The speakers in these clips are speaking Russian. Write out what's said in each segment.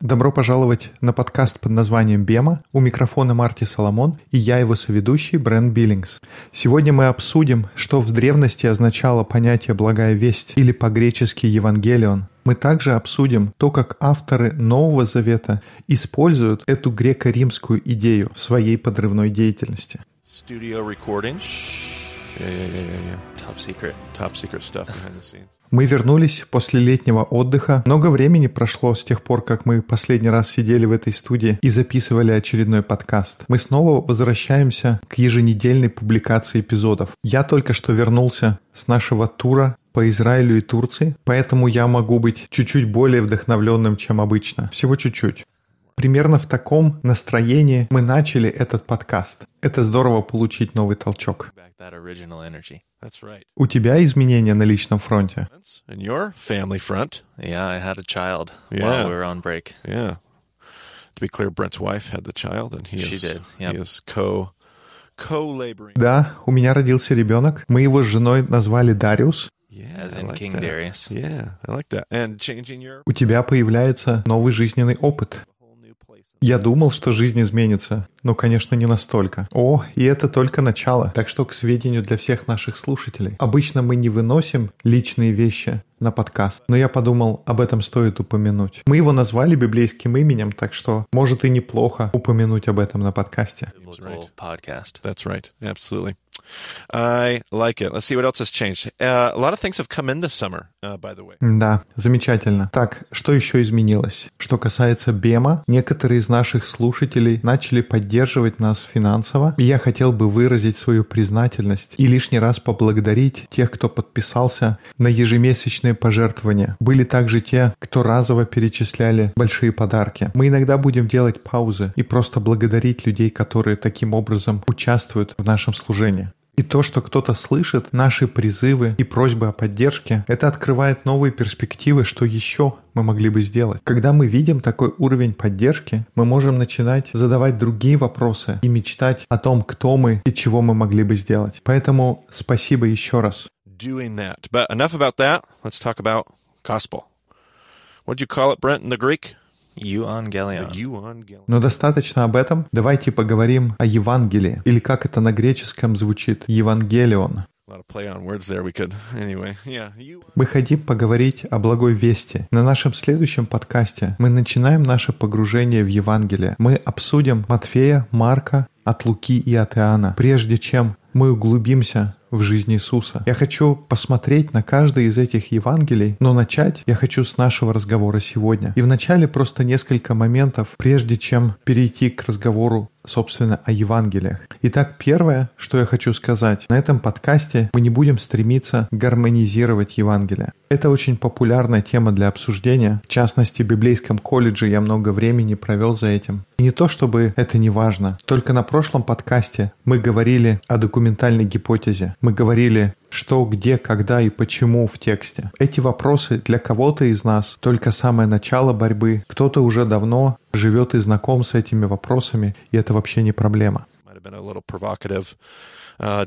Добро пожаловать на подкаст под названием «Бема». У микрофона Марти Соломон и я его соведущий Брэн Биллингс. Сегодня мы обсудим, что в древности означало понятие «благая весть» или по-гречески «евангелион». Мы также обсудим то, как авторы Нового Завета используют эту греко-римскую идею в своей подрывной деятельности. Studio recording. Yeah, yeah, yeah, yeah. Top secret, top secret stuff behind the scenes. Мы вернулись после летнего отдыха. Много времени прошло с тех пор, как мы последний раз сидели в этой студии и записывали очередной подкаст. Мы снова возвращаемся к еженедельной публикации эпизодов. Я только что вернулся с нашего тура по Израилю и Турции, поэтому я могу быть чуть-чуть более вдохновленным, чем обычно. Всего чуть-чуть. Примерно в таком настроении мы начали этот подкаст. Это здорово получить новый толчок. У тебя изменения на личном фронте? To be clear, Brent's wife had the child, and he is did, yep. he is co. Да, у меня родился ребенок. Мы его с женой назвали Дариус. У тебя появляется новый жизненный опыт. Я думал, что жизнь изменится, но, конечно, не настолько. О, и это только начало. Так что, к сведению для всех наших слушателей, обычно мы не выносим личные вещи на подкаст, но я подумал, об этом стоит упомянуть. Мы его назвали библейским именем, так что, может и неплохо упомянуть об этом на подкасте. Uh, uh. Да, замечательно. Так, что еще изменилось? Что касается Бема, некоторые из наших слушателей начали поддерживать нас финансово, и я хотел бы выразить свою признательность и лишний раз поблагодарить тех, кто подписался на ежемесячные пожертвования. Были также те, кто разово перечисляли большие подарки. Мы иногда будем делать паузы и просто благодарить людей, которые таким образом участвуют в нашем служении. И то, что кто-то слышит наши призывы и просьбы о поддержке, это открывает новые перспективы, что еще мы могли бы сделать. Когда мы видим такой уровень поддержки, мы можем начинать задавать другие вопросы и мечтать о том, кто мы и чего мы могли бы сделать. Поэтому спасибо еще раз. Gospel. What'd you call it, Brent, in the Greek? Но достаточно об этом. Давайте поговорим о Евангелии, или как это на греческом звучит, Евангелион. Хотим поговорить о благой вести. На нашем следующем подкасте мы начинаем наше погружение в Евангелие. Мы обсудим Матфея, Марка, от Луки и от Иоанна, прежде чем мы углубимся в жизнь Иисуса. Я хочу посмотреть на каждый из этих Евангелий, но начать я хочу с нашего разговора сегодня. И вначале просто несколько моментов, прежде чем перейти к разговору собственно, о Евангелиях. Итак, первое, что я хочу сказать, на этом подкасте мы не будем стремиться гармонизировать Евангелие. Это очень популярная тема для обсуждения. В частности, в библейском колледже я много времени провел за этим. И не то, чтобы это не важно. Только на прошлом подкасте мы говорили о документальной гипотезе. Мы говорили, что, где, когда и почему в тексте. Эти вопросы для кого-то из нас только самое начало борьбы. Кто-то уже давно живет и знаком с этими вопросами, и это вообще не проблема. Uh.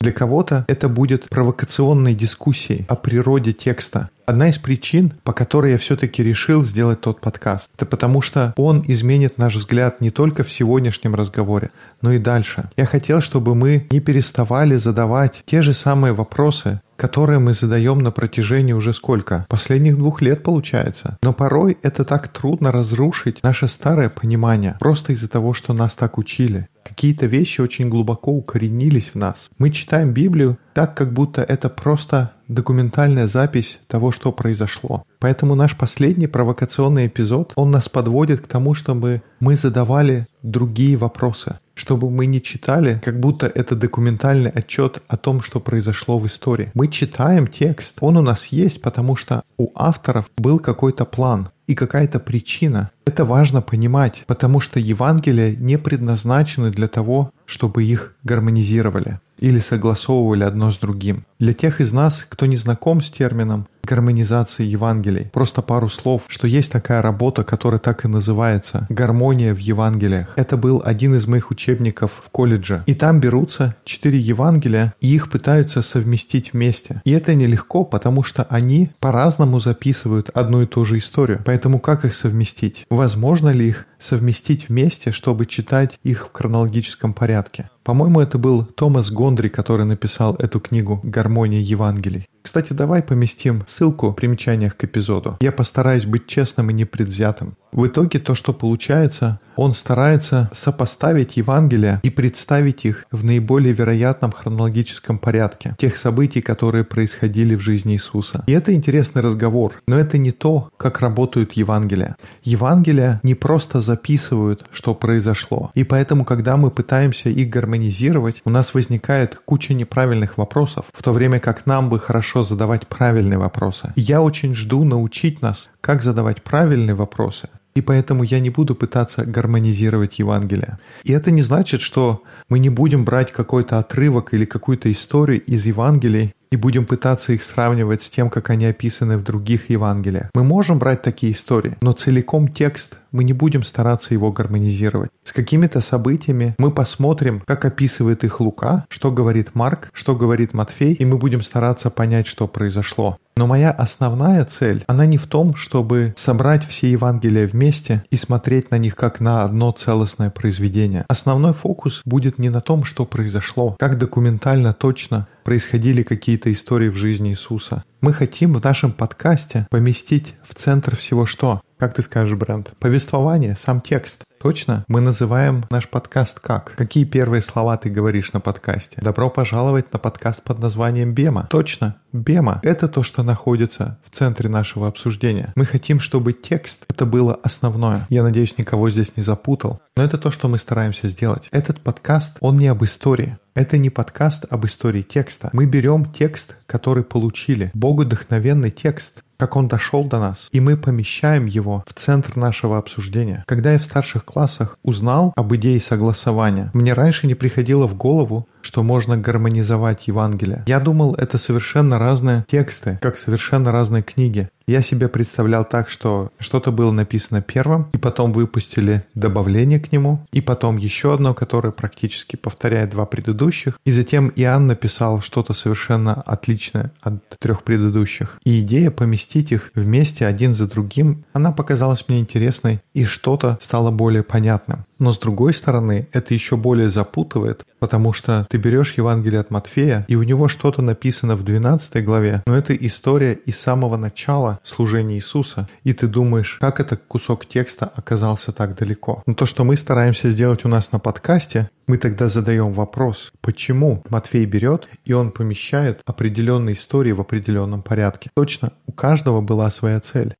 Для кого-то это будет провокационной дискуссией о природе текста. Одна из причин, по которой я все-таки решил сделать тот подкаст, это потому что он изменит наш взгляд не только в сегодняшнем разговоре, но и дальше. Я хотел, чтобы мы не переставали задавать те же самые вопросы, которые мы задаем на протяжении уже сколько? Последних двух лет получается. Но порой это так трудно разрушить наше старое понимание, просто из-за того, что нас так учили. Какие-то вещи очень глубоко укоренились в нас. Мы читаем Библию так, как будто это просто документальная запись того, что произошло. Поэтому наш последний провокационный эпизод, он нас подводит к тому, чтобы мы задавали другие вопросы, чтобы мы не читали, как будто это документальный отчет о том, что произошло в истории. Мы читаем текст, он у нас есть, потому что у авторов был какой-то план и какая-то причина. Это важно понимать, потому что Евангелия не предназначены для того, чтобы их гармонизировали или согласовывали одно с другим. Для тех из нас, кто не знаком с термином, гармонизации Евангелий. Просто пару слов, что есть такая работа, которая так и называется «Гармония в Евангелиях». Это был один из моих учебников в колледже. И там берутся четыре Евангелия, и их пытаются совместить вместе. И это нелегко, потому что они по-разному записывают одну и ту же историю. Поэтому как их совместить? Возможно ли их совместить вместе, чтобы читать их в хронологическом порядке? По-моему, это был Томас Гондри, который написал эту книгу «Гармония Евангелий». Кстати, давай поместим ссылку в примечаниях к эпизоду. Я постараюсь быть честным и непредвзятым. В итоге то, что получается, он старается сопоставить Евангелия и представить их в наиболее вероятном хронологическом порядке тех событий, которые происходили в жизни Иисуса. И это интересный разговор, но это не то, как работают Евангелия. Евангелия не просто записывают, что произошло. И поэтому, когда мы пытаемся их гармонизировать, у нас возникает куча неправильных вопросов, в то время как нам бы хорошо задавать правильные вопросы. Я очень жду научить нас, как задавать правильные вопросы, и поэтому я не буду пытаться гармонизировать Евангелие. И это не значит, что мы не будем брать какой-то отрывок или какую-то историю из Евангелий и будем пытаться их сравнивать с тем, как они описаны в других Евангелиях. Мы можем брать такие истории, но целиком текст мы не будем стараться его гармонизировать. С какими-то событиями мы посмотрим, как описывает их Лука, что говорит Марк, что говорит Матфей, и мы будем стараться понять, что произошло. Но моя основная цель, она не в том, чтобы собрать все Евангелия вместе и смотреть на них как на одно целостное произведение. Основной фокус будет не на том, что произошло, как документально точно происходили какие-то истории в жизни Иисуса. Мы хотим в нашем подкасте поместить в центр всего что? Как ты скажешь, Брент? Повествование, сам текст. Точно? Мы называем наш подкаст как? Какие первые слова ты говоришь на подкасте? Добро пожаловать на подкаст под названием Бема. Точно? Бема. Это то, что находится в центре нашего обсуждения. Мы хотим, чтобы текст это было основное. Я надеюсь, никого здесь не запутал. Но это то, что мы стараемся сделать. Этот подкаст, он не об истории. Это не подкаст об истории текста. Мы берем текст, который получили, богодухновенный текст, как он дошел до нас, и мы помещаем его в центр нашего обсуждения. Когда я в старших классах узнал об идее согласования, мне раньше не приходило в голову, что можно гармонизовать Евангелие. Я думал, это совершенно разные тексты, как совершенно разные книги. Я себе представлял так, что что-то было написано первым, и потом выпустили добавление к нему, и потом еще одно, которое практически повторяет два предыдущих, и затем Иоанн написал что-то совершенно отличное от трех предыдущих. И идея поместить их вместе один за другим, она показалась мне интересной, и что-то стало более понятным. Но с другой стороны, это еще более запутывает, потому что ты берешь Евангелие от Матфея, и у него что-то написано в 12 главе, но это история из самого начала служения Иисуса, и ты думаешь, как этот кусок текста оказался так далеко. Но то, что мы стараемся сделать у нас на подкасте, мы тогда задаем вопрос, почему Матфей берет и он помещает определенные истории в определенном порядке. Точно, у каждого была своя цель.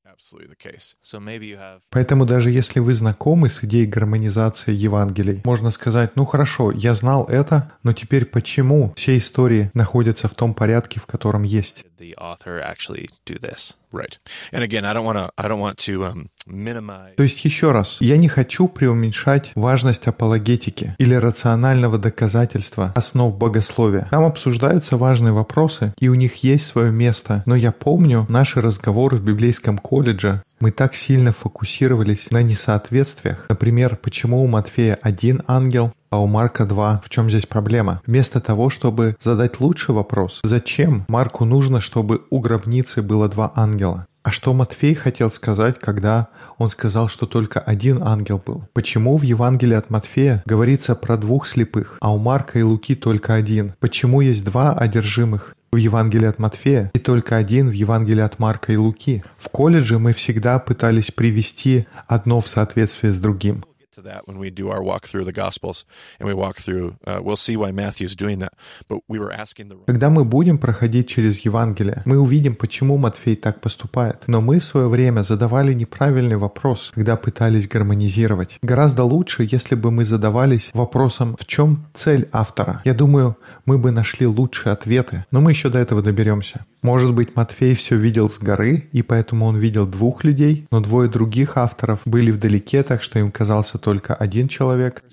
So maybe you have Поэтому даже если вы знакомы с идеей гармонизации Евангелий, можно сказать, ну хорошо, я знал это, но теперь почему все истории находятся в том порядке, в котором есть? The author actually do this. Right. And again, I don't want to. I don't want to um, minimize. То есть еще раз, я не хочу преуменьшать важность апологетики или рационального доказательства основ богословия. Там обсуждаются важные вопросы, и у них есть свое место. Но я помню наши разговоры в библейском колледже. Мы так сильно фокусировались на несоответствиях. Например, почему у Матфея один ангел, а у Марка 2. В чем здесь проблема? Вместо того, чтобы задать лучший вопрос, зачем Марку нужно, чтобы у гробницы было два ангела? А что Матфей хотел сказать, когда он сказал, что только один ангел был? Почему в Евангелии от Матфея говорится про двух слепых, а у Марка и Луки только один? Почему есть два одержимых? в Евангелии от Матфея и только один в Евангелии от Марка и Луки. В колледже мы всегда пытались привести одно в соответствии с другим. To that when we do our walk through the Gospels and we walk through. Uh, we'll see why Matthew's doing that. But we were asking the. Когда мы будем проходить через Евангелие, мы увидим, почему Матфей так поступает. Но мы в свое время задавали неправильный вопрос, когда пытались гармонизировать. Гораздо лучше, если бы мы задавались вопросом, в чем цель автора. Я думаю, мы бы нашли лучшие ответы, но мы еще до этого доберемся. Может быть, Матфей все видел с горы, и поэтому он видел двух людей, но двое других авторов были вдалеке, так что им казался только один человек.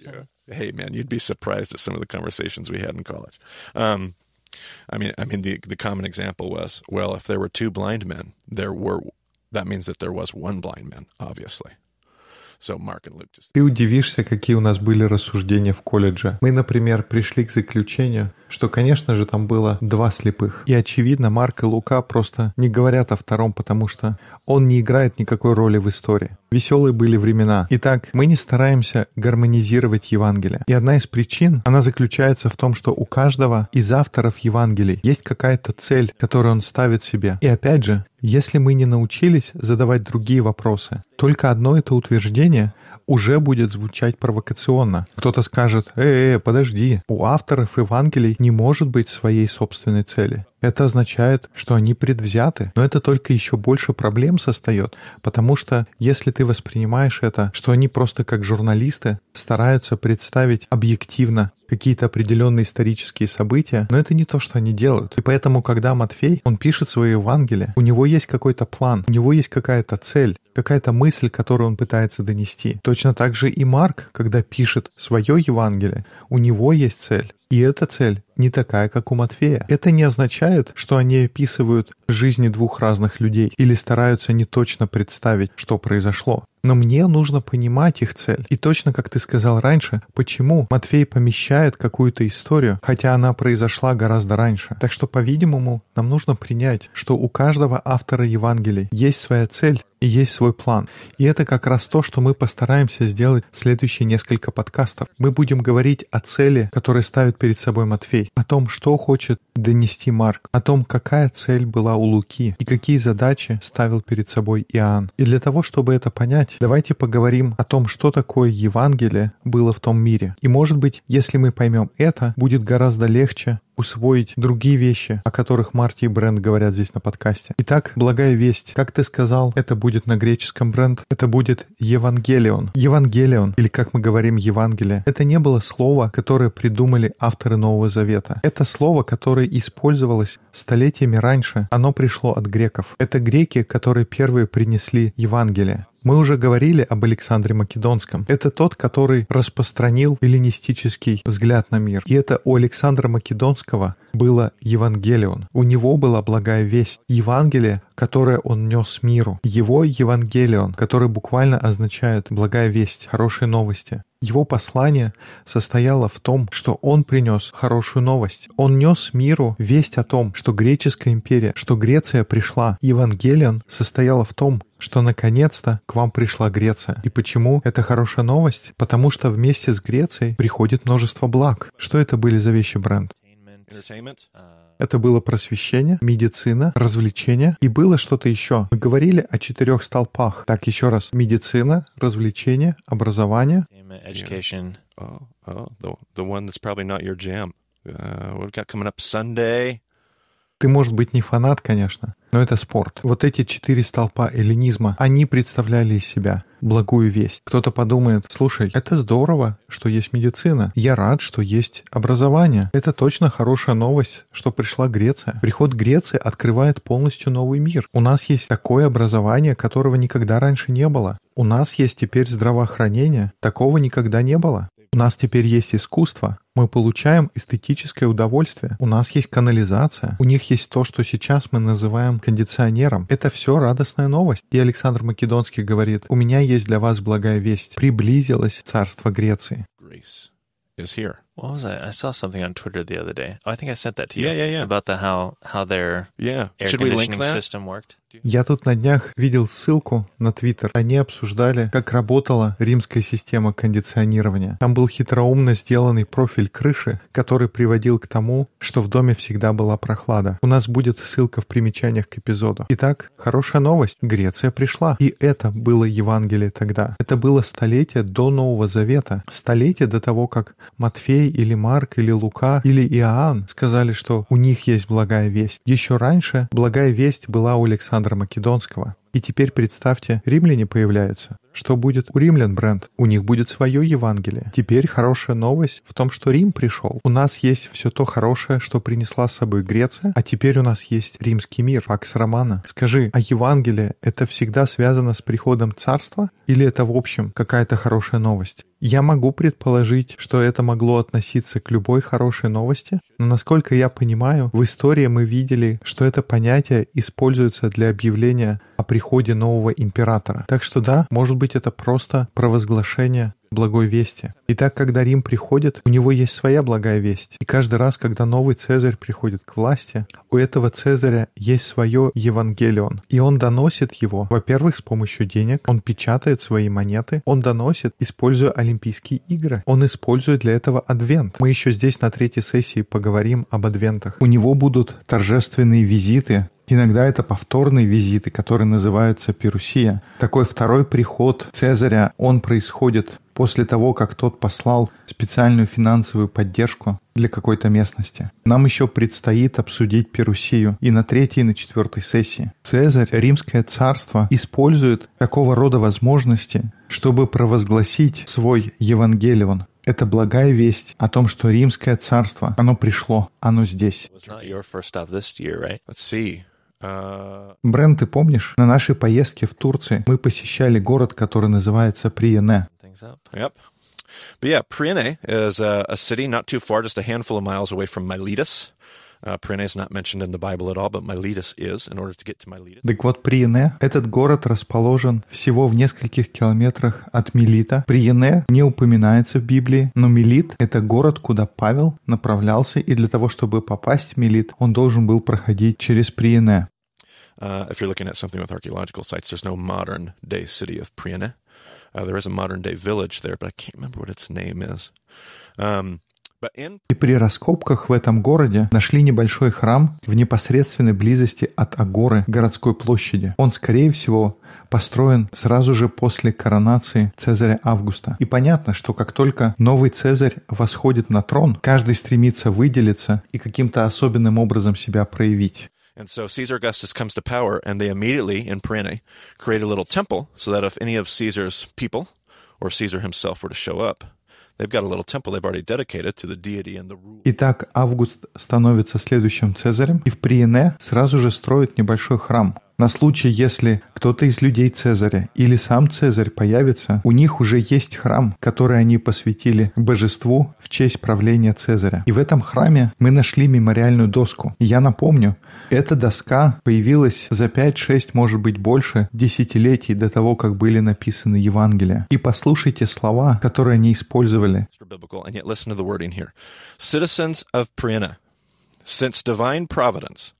Hey, man, you'd be surprised at some of the conversations we had in college. Um, I mean, I mean, the the common example was, well, if there were two blind men, there were that means that there was one blind man, obviously. So Mark and Luke just... Ты удивишься, какие у нас были рассуждения в колледже. Мы, например, пришли к заключению, что, конечно же, там было два слепых. И, очевидно, Марк и Лука просто не говорят о втором, потому что он не играет никакой роли в истории. Веселые были времена. Итак, мы не стараемся гармонизировать Евангелие. И одна из причин, она заключается в том, что у каждого из авторов Евангелий есть какая-то цель, которую он ставит себе. И опять же, если мы не научились задавать другие вопросы, только одно это утверждение уже будет звучать провокационно. Кто-то скажет, «Э, э, подожди, у авторов Евангелий не может быть своей собственной цели». Это означает, что они предвзяты, но это только еще больше проблем создает, потому что если ты воспринимаешь это, что они просто как журналисты стараются представить объективно какие-то определенные исторические события, но это не то, что они делают. И поэтому, когда Матфей, он пишет свое Евангелие, у него есть какой-то план, у него есть какая-то цель, какая-то мысль, которую он пытается донести. Точно так же и Марк, когда пишет свое Евангелие, у него есть цель. И эта цель не такая, как у Матфея. Это не означает, что они описывают жизни двух разных людей или стараются не точно представить, что произошло. Но мне нужно понимать их цель. И точно как ты сказал раньше, почему Матфей помещает какую-то историю, хотя она произошла гораздо раньше. Так что, по-видимому, нам нужно принять, что у каждого автора Евангелий есть своя цель, и есть свой план. И это как раз то, что мы постараемся сделать в следующие несколько подкастов. Мы будем говорить о цели, которую ставит перед собой Матфей, о том, что хочет донести Марк, о том, какая цель была у Луки и какие задачи ставил перед собой Иоанн. И для того, чтобы это понять, давайте поговорим о том, что такое Евангелие было в том мире. И может быть, если мы поймем это, будет гораздо легче усвоить другие вещи, о которых Марти и Бренд говорят здесь на подкасте. Итак, благая весть. Как ты сказал, это будет на греческом бренд, это будет Евангелион. Евангелион, или как мы говорим Евангелие, это не было слово, которое придумали авторы Нового Завета. Это слово, которое использовалось столетиями раньше. Оно пришло от греков. Это греки, которые первые принесли Евангелие. Мы уже говорили об Александре Македонском. Это тот, который распространил эллинистический взгляд на мир. И это у Александра Македонского было Евангелион. У него была благая весть. Евангелие, которое он нес миру. Его Евангелион, который буквально означает благая весть, хорошие новости. Его послание состояло в том, что он принес хорошую новость. Он нес миру весть о том, что греческая империя, что Греция пришла. Евангелион состояло в том, что наконец-то к вам пришла Греция. И почему это хорошая новость? Потому что вместе с Грецией приходит множество благ. Что это были за вещи, бренд? Это было просвещение, медицина, развлечение и было что-то еще. Мы говорили о четырех столпах. Так, еще раз. Медицина, развлечение, образование. Education. Oh, oh, the, the one that's probably not your jam. Uh, what we got coming up Sunday? Ты, может быть, не фанат, конечно, но это спорт. Вот эти четыре столпа эллинизма, они представляли из себя благую весть. Кто-то подумает, слушай, это здорово, что есть медицина. Я рад, что есть образование. Это точно хорошая новость, что пришла Греция. Приход Греции открывает полностью новый мир. У нас есть такое образование, которого никогда раньше не было. У нас есть теперь здравоохранение. Такого никогда не было. У нас теперь есть искусство. Мы получаем эстетическое удовольствие. У нас есть канализация. У них есть то, что сейчас мы называем кондиционером. Это все радостная новость. И Александр Македонский говорит, у меня есть для вас благая весть. Приблизилось царство Греции. Is here. What was I? I saw something on Twitter the other day. Oh, I think I sent that to you. Yeah, yeah, yeah. About the how how their Yeah. air Should we link conditioning that? system worked. Я тут на днях видел ссылку на Твиттер. Они обсуждали, как работала римская система кондиционирования. Там был хитроумно сделанный профиль крыши, который приводил к тому, что в доме всегда была прохлада. У нас будет ссылка в примечаниях к эпизоду. Итак, хорошая новость. Греция пришла. И это было Евангелие тогда. Это было столетие до Нового Завета. Столетие до того, как Матфей или Марк или Лука или Иоанн сказали, что у них есть благая весть. Еще раньше благая весть была у Александра Македонского. И теперь представьте, римляне появляются. Что будет у римлян, Брент? У них будет свое Евангелие. Теперь хорошая новость в том, что Рим пришел. У нас есть все то хорошее, что принесла с собой Греция, а теперь у нас есть римский мир, Пакс Романа. Скажи, а Евангелие — это всегда связано с приходом царства? Или это в общем какая-то хорошая новость? Я могу предположить, что это могло относиться к любой хорошей новости, но насколько я понимаю, в истории мы видели, что это понятие используется для объявления о приходе нового императора. Так что да, может быть это просто провозглашение благой вести. И так, когда Рим приходит, у него есть своя благая весть. И каждый раз, когда новый Цезарь приходит к власти, у этого Цезаря есть свое Евангелион. И он доносит его, во-первых, с помощью денег, он печатает свои монеты, он доносит, используя Олимпийские игры. Он использует для этого адвент. Мы еще здесь на третьей сессии поговорим об адвентах. У него будут торжественные визиты, Иногда это повторные визиты, которые называются Перусия. Такой второй приход Цезаря, он происходит после того, как тот послал специальную финансовую поддержку для какой-то местности. Нам еще предстоит обсудить Перусию и на третьей, и на четвертой сессии. Цезарь, Римское царство, использует такого рода возможности, чтобы провозгласить свой Евангелион, это благая весть о том, что Римское царство, оно пришло, оно здесь. Uh, Брент, ты помнишь, на нашей поездке в Турции мы посещали город, который называется Приене. Yep. But yeah, Priene is a, a, city not too far, just a handful of miles away from Miletus. Uh, Priene is not mentioned in the Bible at all, but Miletus is, in order to get to Miletus. Так вот, Приене, этот город расположен всего в нескольких километрах от Милита. Приене не упоминается в Библии, но Милит — это город, куда Павел направлялся, и для того, чтобы попасть в Милит, он должен был проходить через Приене. Uh, if you're looking at something with archaeological sites, there's no modern day city of Priene. Uh, there is a modern day village there, but I can't remember what its name is. Um, и при раскопках в этом городе нашли небольшой храм в непосредственной близости от Агоры городской площади. Он, скорее всего, построен сразу же после коронации Цезаря Августа. И понятно, что как только новый Цезарь восходит на трон, каждый стремится выделиться и каким-то особенным образом себя проявить. And so Caesar Augustus comes to power, and they immediately, in Perenna, create a little temple so that if any of Caesar's people or Caesar himself were to show up, they've got a little temple they've already dedicated to the deity and the rule. Итак, Август становится следующим Цезарем, и в Приене сразу же строит небольшой храм. На случай, если кто-то из людей Цезаря или сам Цезарь появится, у них уже есть храм, который они посвятили божеству в честь правления Цезаря. И в этом храме мы нашли мемориальную доску. Я напомню, эта доска появилась за 5-6, может быть больше, десятилетий до того, как были написаны Евангелия. И послушайте слова, которые они использовали. Citizens of Priena, since divine providence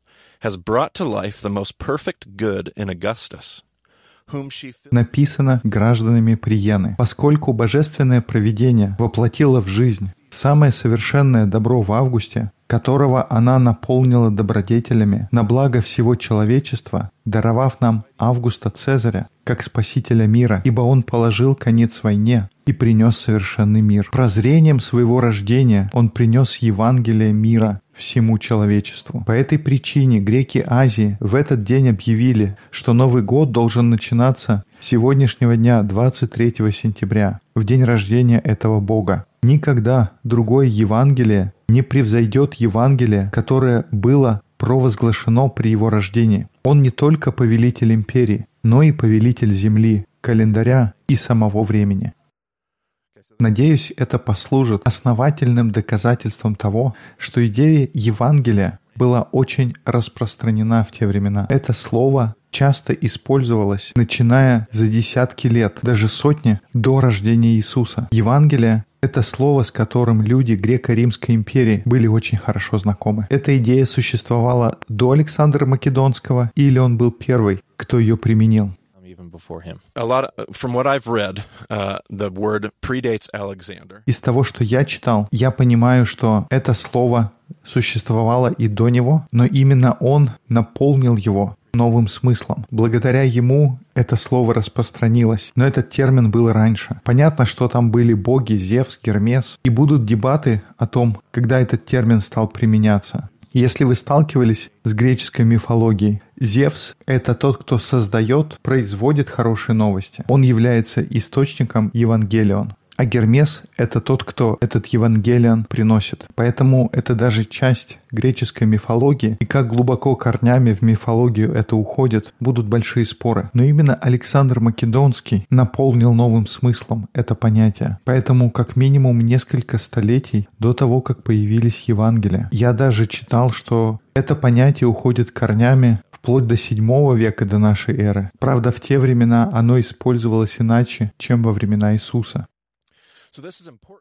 написано гражданами Приены, поскольку божественное провидение воплотило в жизнь самое совершенное добро в августе, которого она наполнила добродетелями на благо всего человечества, даровав нам Августа Цезаря как спасителя мира, ибо он положил конец войне и принес совершенный мир. Прозрением своего рождения он принес Евангелие мира всему человечеству. По этой причине греки Азии в этот день объявили, что Новый год должен начинаться с сегодняшнего дня, 23 сентября, в день рождения этого Бога. Никогда другое Евангелие не превзойдет Евангелие, которое было провозглашено при его рождении. Он не только повелитель империи, но и повелитель земли, календаря и самого времени. Надеюсь, это послужит основательным доказательством того, что идея Евангелия была очень распространена в те времена. Это слово часто использовалось, начиная за десятки лет, даже сотни до рождения Иисуса. Евангелие это слово, с которым люди Греко-Римской империи были очень хорошо знакомы. Эта идея существовала до Александра Македонского, или он был первый, кто ее применил. Из того, что я читал, я понимаю, что это слово существовало и до него, но именно он наполнил его новым смыслом. Благодаря ему это слово распространилось, но этот термин был раньше. Понятно, что там были боги Зевс, Гермес, и будут дебаты о том, когда этот термин стал применяться. Если вы сталкивались с греческой мифологией, Зевс — это тот, кто создает, производит хорошие новости. Он является источником Евангелион. А Гермес — это тот, кто этот Евангелион приносит. Поэтому это даже часть греческой мифологии. И как глубоко корнями в мифологию это уходит, будут большие споры. Но именно Александр Македонский наполнил новым смыслом это понятие. Поэтому как минимум несколько столетий до того, как появились Евангелия, я даже читал, что это понятие уходит корнями вплоть до 7 века до нашей эры. Правда, в те времена оно использовалось иначе, чем во времена Иисуса.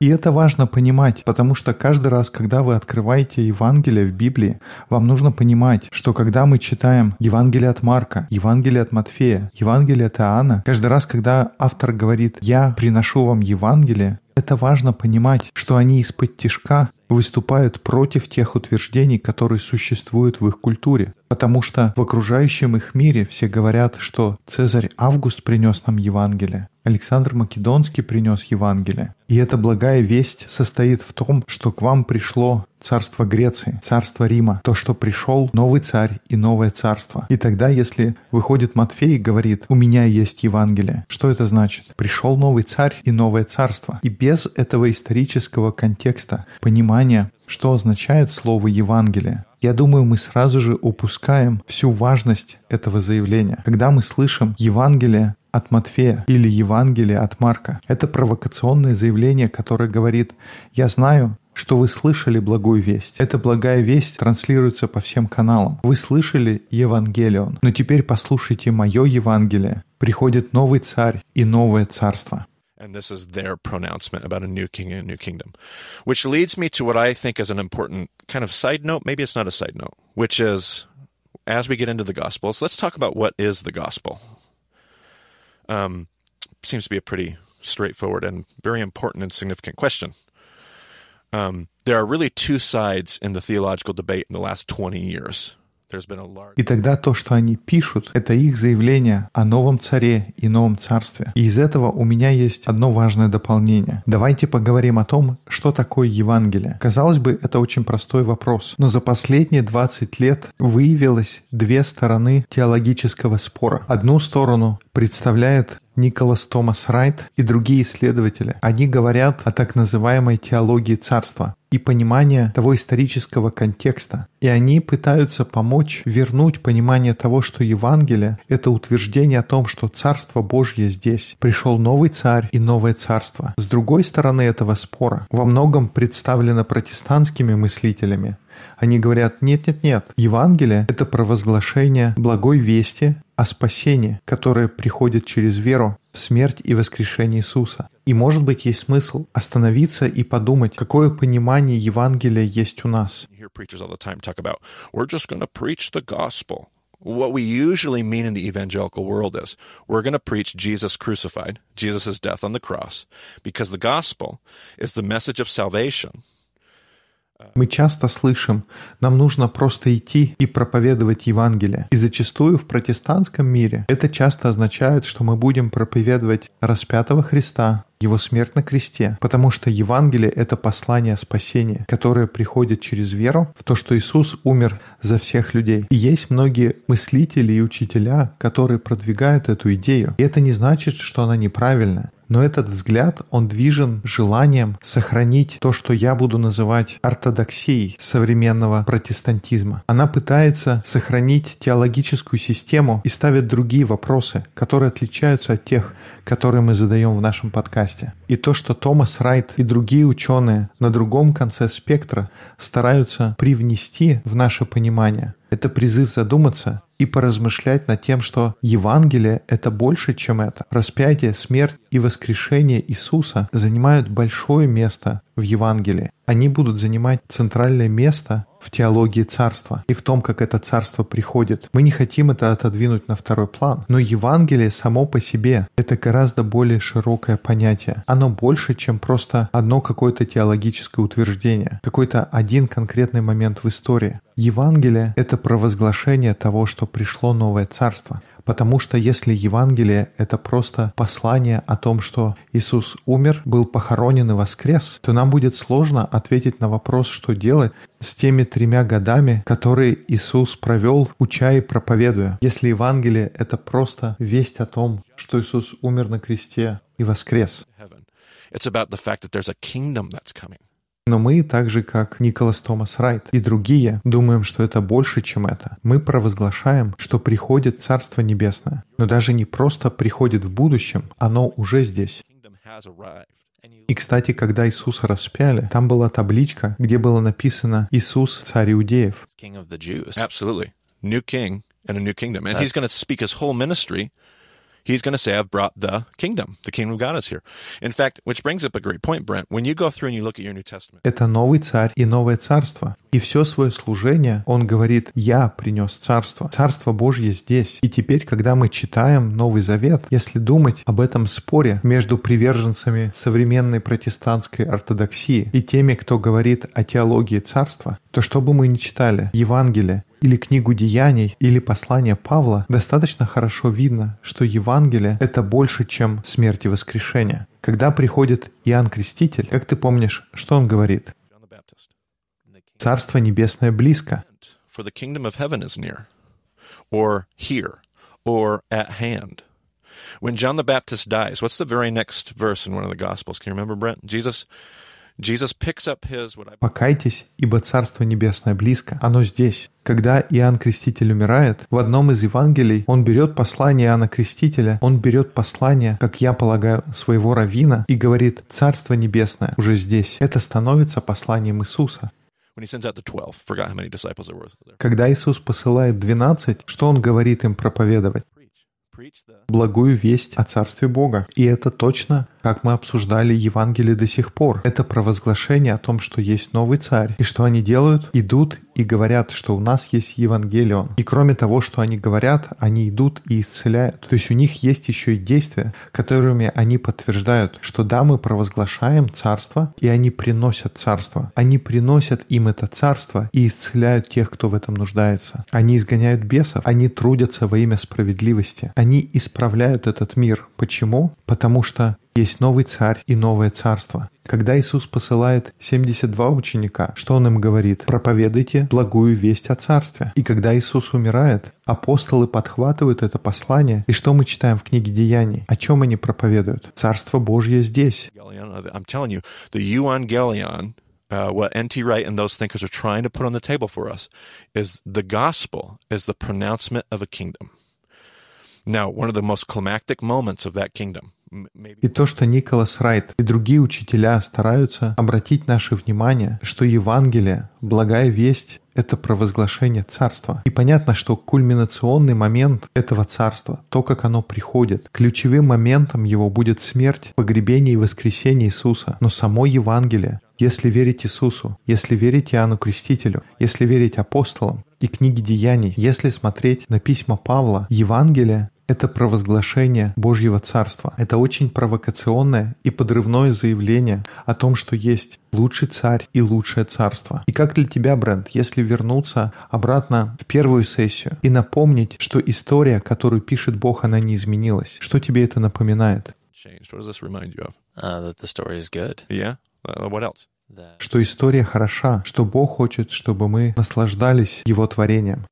И это важно понимать, потому что каждый раз, когда вы открываете Евангелие в Библии, вам нужно понимать, что когда мы читаем Евангелие от Марка, Евангелие от Матфея, Евангелие от Иоанна, каждый раз, когда автор говорит «Я приношу вам Евангелие», это важно понимать, что они из-под тишка выступают против тех утверждений, которые существуют в их культуре. Потому что в окружающем их мире все говорят, что Цезарь Август принес нам Евангелие, Александр Македонский принес Евангелие. И эта благая весть состоит в том, что к вам пришло царство Греции, царство Рима, то, что пришел новый царь и новое царство. И тогда, если выходит Матфей и говорит, у меня есть Евангелие, что это значит? Пришел новый царь и новое царство. И без этого исторического контекста, понимания, что означает слово Евангелие, я думаю, мы сразу же упускаем всю важность этого заявления. Когда мы слышим Евангелие от Матфея или Евангелие от Марка, это провокационное заявление, которое говорит, я знаю, что вы слышали благую весть. Эта благая весть транслируется по всем каналам. Вы слышали Евангелион, но теперь послушайте мое Евангелие. Приходит новый царь и новое царство. And this is their pronouncement about a new king and a new kingdom. Which leads me to what I think is an important kind of side note. Maybe it's not a side note, which is as we get into the Gospels, let's talk about what is the gospel. Um, seems to be a pretty straightforward and very important and significant question. Um, there are really two sides in the theological debate in the last 20 years. И тогда то, что они пишут, это их заявление о новом царе и новом царстве. И из этого у меня есть одно важное дополнение. Давайте поговорим о том, что такое Евангелие. Казалось бы, это очень простой вопрос, но за последние 20 лет выявилось две стороны теологического спора. Одну сторону представляет Николас Томас Райт и другие исследователи. Они говорят о так называемой теологии царства и понимания того исторического контекста. И они пытаются помочь вернуть понимание того, что Евангелие — это утверждение о том, что Царство Божье здесь. Пришел новый царь и новое царство. С другой стороны этого спора во многом представлено протестантскими мыслителями. Они говорят, нет-нет-нет, Евангелие — это провозглашение благой вести о спасении, которое приходит через веру в смерть и воскрешение Иисуса. И, может быть, есть смысл остановиться и подумать, какое понимание Евангелия есть у нас. What we usually mean in the evangelical world is we're going to preach Jesus crucified, Jesus' death on the cross, because the gospel is the message of salvation Мы часто слышим, нам нужно просто идти и проповедовать Евангелие. И зачастую в протестантском мире это часто означает, что мы будем проповедовать распятого Христа, его смерть на кресте, потому что Евангелие — это послание спасения, которое приходит через веру в то, что Иисус умер за всех людей. И есть многие мыслители и учителя, которые продвигают эту идею. И это не значит, что она неправильная. Но этот взгляд, он движен желанием сохранить то, что я буду называть ортодоксией современного протестантизма. Она пытается сохранить теологическую систему и ставит другие вопросы, которые отличаются от тех, которые мы задаем в нашем подкасте. И то, что Томас Райт и другие ученые на другом конце спектра стараются привнести в наше понимание, это призыв задуматься и поразмышлять над тем, что Евангелие — это больше, чем это. Распятие, смерть и воскрешение Иисуса занимают большое место в Евангелии. Они будут занимать центральное место в теологии царства и в том, как это царство приходит. Мы не хотим это отодвинуть на второй план. Но Евангелие само по себе — это гораздо более широкое понятие. Оно больше, чем просто одно какое-то теологическое утверждение, какой-то один конкретный момент в истории. Евангелие — это провозглашение того, что пришло новое царство. Потому что если Евангелие — это просто послание о том, что Иисус умер, был похоронен и воскрес, то нам будет сложно ответить на вопрос, что делать с теми тремя годами, которые Иисус провел, уча и проповедуя. Если Евангелие — это просто весть о том, что Иисус умер на кресте и воскрес. It's about the fact that there's a kingdom that's coming. Но мы, так же как Николас Томас Райт и другие, думаем, что это больше, чем это. Мы провозглашаем, что приходит Царство Небесное. Но даже не просто приходит в будущем, оно уже здесь. И, кстати, когда Иисуса распяли, там была табличка, где было написано «Иисус, царь иудеев». King of the Jews. absolutely new king and a new kingdom. And he's going to speak his whole ministry. He's going to say, I've brought the kingdom. The kingdom of God is here. In fact, which brings up a great point, Brent. When you go through and you look at your New Testament, Это новый царь и новое царство. И все свое служение он говорит «Я принес царство». Царство Божье здесь. И теперь, когда мы читаем Новый Завет, если думать об этом споре между приверженцами современной протестантской ортодоксии и теми, кто говорит о теологии царства, то что бы мы ни читали, Евангелие или книгу Деяний, или послание Павла, достаточно хорошо видно, что Евангелие — это больше, чем смерть и воскрешение. Когда приходит Иоанн Креститель, как ты помнишь, что он говорит? Царство Небесное близко. for the kingdom of heaven is near, or here, or at hand. When John the Baptist dies, what's the very next verse in one of the Gospels? Can you remember, Brent? Jesus, Jesus picks up his what I «Покайтесь, ибо Царство Небесное близко, оно здесь». Когда Иоанн Креститель умирает, в одном из Евангелий он берет послание Иоанна Крестителя, он берет послание, как я полагаю, своего равина и говорит «Царство Небесное уже здесь». Это становится посланием Иисуса. Когда Иисус посылает 12, что Он говорит им проповедовать? Благую весть о Царстве Бога. И это точно, как мы обсуждали Евангелие до сих пор. Это провозглашение о том, что есть новый царь. И что они делают? Идут и говорят, что у нас есть Евангелион. И кроме того, что они говорят, они идут и исцеляют. То есть у них есть еще и действия, которыми они подтверждают, что да, мы провозглашаем царство, и они приносят царство. Они приносят им это царство и исцеляют тех, кто в этом нуждается. Они изгоняют бесов, они трудятся во имя справедливости. Они исправляют этот мир. Почему? Потому что есть новый царь и новое царство. Когда Иисус посылает 72 ученика, что Он им говорит? Проповедуйте благую весть о царстве. И когда Иисус умирает, апостолы подхватывают это послание. И что мы читаем в книге Деяний? О чем они проповедуют? Царство Божье здесь. Evangelion, uh, what N.T. Wright and those thinkers are trying to put on the table for us, is the gospel is the pronouncement of a kingdom. Now, one of the most climactic moments of that kingdom, И то, что Николас Райт и другие учителя стараются обратить наше внимание, что Евангелие, благая весть, это провозглашение царства. И понятно, что кульминационный момент этого царства, то, как оно приходит, ключевым моментом его будет смерть, погребение и воскресение Иисуса. Но само Евангелие, если верить Иисусу, если верить Иоанну Крестителю, если верить апостолам и книге Деяний, если смотреть на письма Павла, Евангелие это провозглашение Божьего Царства. Это очень провокационное и подрывное заявление о том, что есть лучший царь и лучшее царство. И как для тебя, Брент, если вернуться обратно в первую сессию и напомнить, что история, которую пишет Бог, она не изменилась? Что тебе это напоминает? of? Uh, Что история хороша, что Бог хочет, чтобы мы наслаждались Его творением.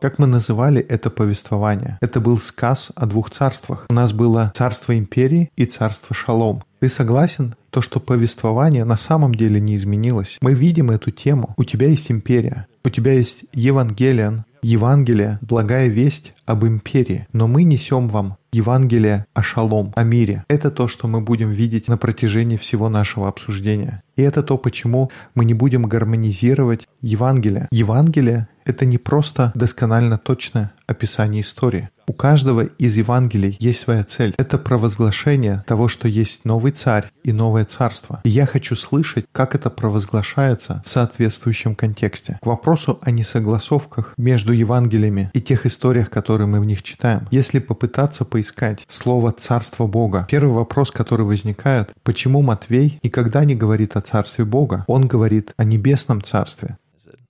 Как мы называли это повествование? Это был сказ о двух царствах. У нас было царство империи и царство шалом. Ты согласен? То, что повествование на самом деле не изменилось. Мы видим эту тему. У тебя есть империя. У тебя есть Евангелион, Евангелие, благая весть об империи. Но мы несем вам Евангелие о шалом, о мире. Это то, что мы будем видеть на протяжении всего нашего обсуждения. И это то, почему мы не будем гармонизировать Евангелие. Евангелие — это не просто досконально точное описание истории. У каждого из Евангелий есть своя цель. Это провозглашение того, что есть новый царь и новое царство. И я хочу слышать, как это провозглашается в соответствующем контексте. К вопросу о несогласовках между Евангелиями и тех историях, которые мы в них читаем. Если попытаться поискать слово «царство Бога», первый вопрос, который возникает, почему Матвей никогда не говорит о царстве Бога? Он говорит о небесном царстве.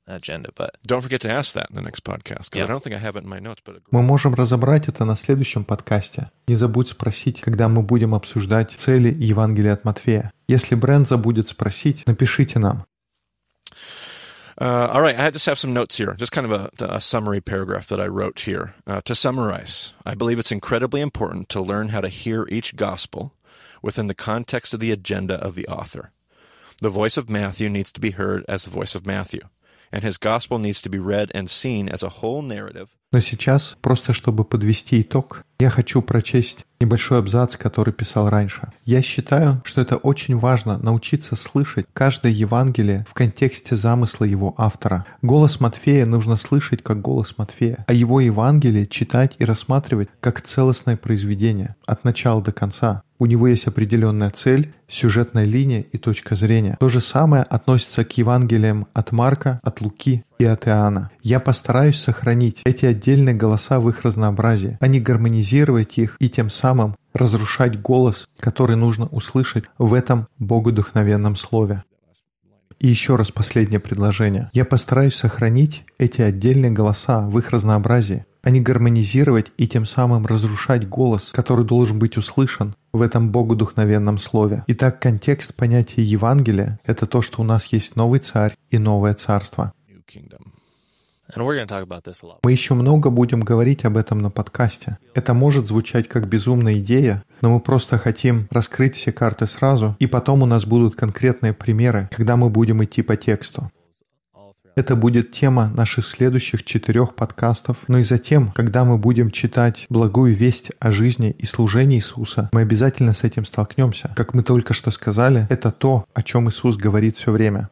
agenda, but Don't forget to ask that in the next podcast, because Yeah. I don't think I have it in my notes, but Мы можем разобрать это на следующем подкасте. Не забудь спросить, когда мы будем обсуждать цели Евангелия от Матфея. Если Брент забудет спросить, напишите нам. Uh, all right, I just have some notes here, just kind of a, a summary paragraph that I wrote here. Uh, to summarize, I believe it's incredibly important to learn how to hear each gospel within the context of the agenda of the author. The voice of Matthew needs to be heard as the voice of Matthew, And his gospel needs to be read and seen as a whole narrative Но сейчас, просто чтобы подвести итог, я хочу прочесть небольшой абзац, который писал раньше. Я считаю, что это очень важно научиться слышать каждое Евангелие в контексте замысла его автора. Голос Матфея нужно слышать как голос Матфея, а его Евангелие читать и рассматривать как целостное произведение, от начала до конца. У него есть определенная цель, сюжетная линия и точка зрения. То же самое относится к Евангелиям от Марка, от Луки и от Иоанна. Я постараюсь сохранить эти отдельные голоса в их разнообразии, а не гармонизировать их и тем самым разрушать голос, который нужно услышать в этом богодухновенном слове. И еще раз последнее предложение. Я постараюсь сохранить эти отдельные голоса в их разнообразии, а не гармонизировать и тем самым разрушать голос, который должен быть услышан в этом богодухновенном слове. Итак, контекст понятия Евангелия – это то, что у нас есть новый царь и новое царство. Мы еще много будем говорить об этом на подкасте. Это может звучать как безумная идея, но мы просто хотим раскрыть все карты сразу, и потом у нас будут конкретные примеры, когда мы будем идти по тексту. Это будет тема наших следующих четырех подкастов. Но и затем, когда мы будем читать благую весть о жизни и служении Иисуса, мы обязательно с этим столкнемся. Как мы только что сказали, это то, о чем Иисус говорит все время.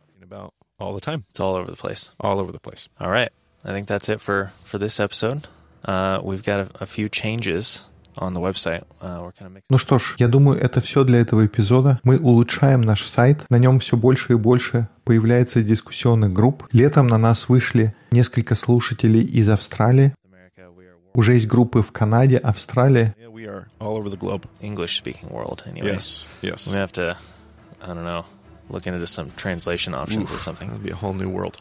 All the time, It's all over the place. all over the place. All right. I think that's it for, for this episode. Uh, we've got a, a few changes on the website. Uh, we're kind of mixing. Ну что ж, я думаю, это все для этого эпизода. Мы улучшаем наш сайт, на нем все больше и больше появляется дискуссионных групп. Летом на нас вышли несколько слушателей из Австралии. America, we are Уже есть группы в Канаде, Австралии. Yeah, we are all over the globe. English speaking world anyway. Yes, yes. We may have to, I don't know, look into some translation options or something. That'd be a whole new world.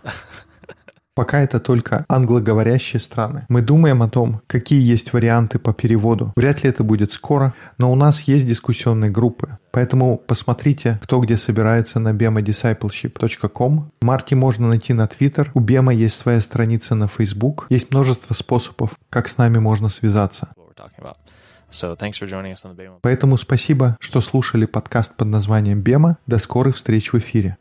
Пока это только англоговорящие страны. Мы думаем о том, какие есть варианты по переводу. Вряд ли это будет скоро, но у нас есть дискуссионные группы. Поэтому посмотрите, кто где собирается на bemadiscipleship.com. Марти можно найти на Twitter. У Бема есть своя страница на Facebook. Есть множество способов, как с нами можно связаться. Поэтому спасибо, что слушали подкаст под названием Бема. До скорых встреч в эфире.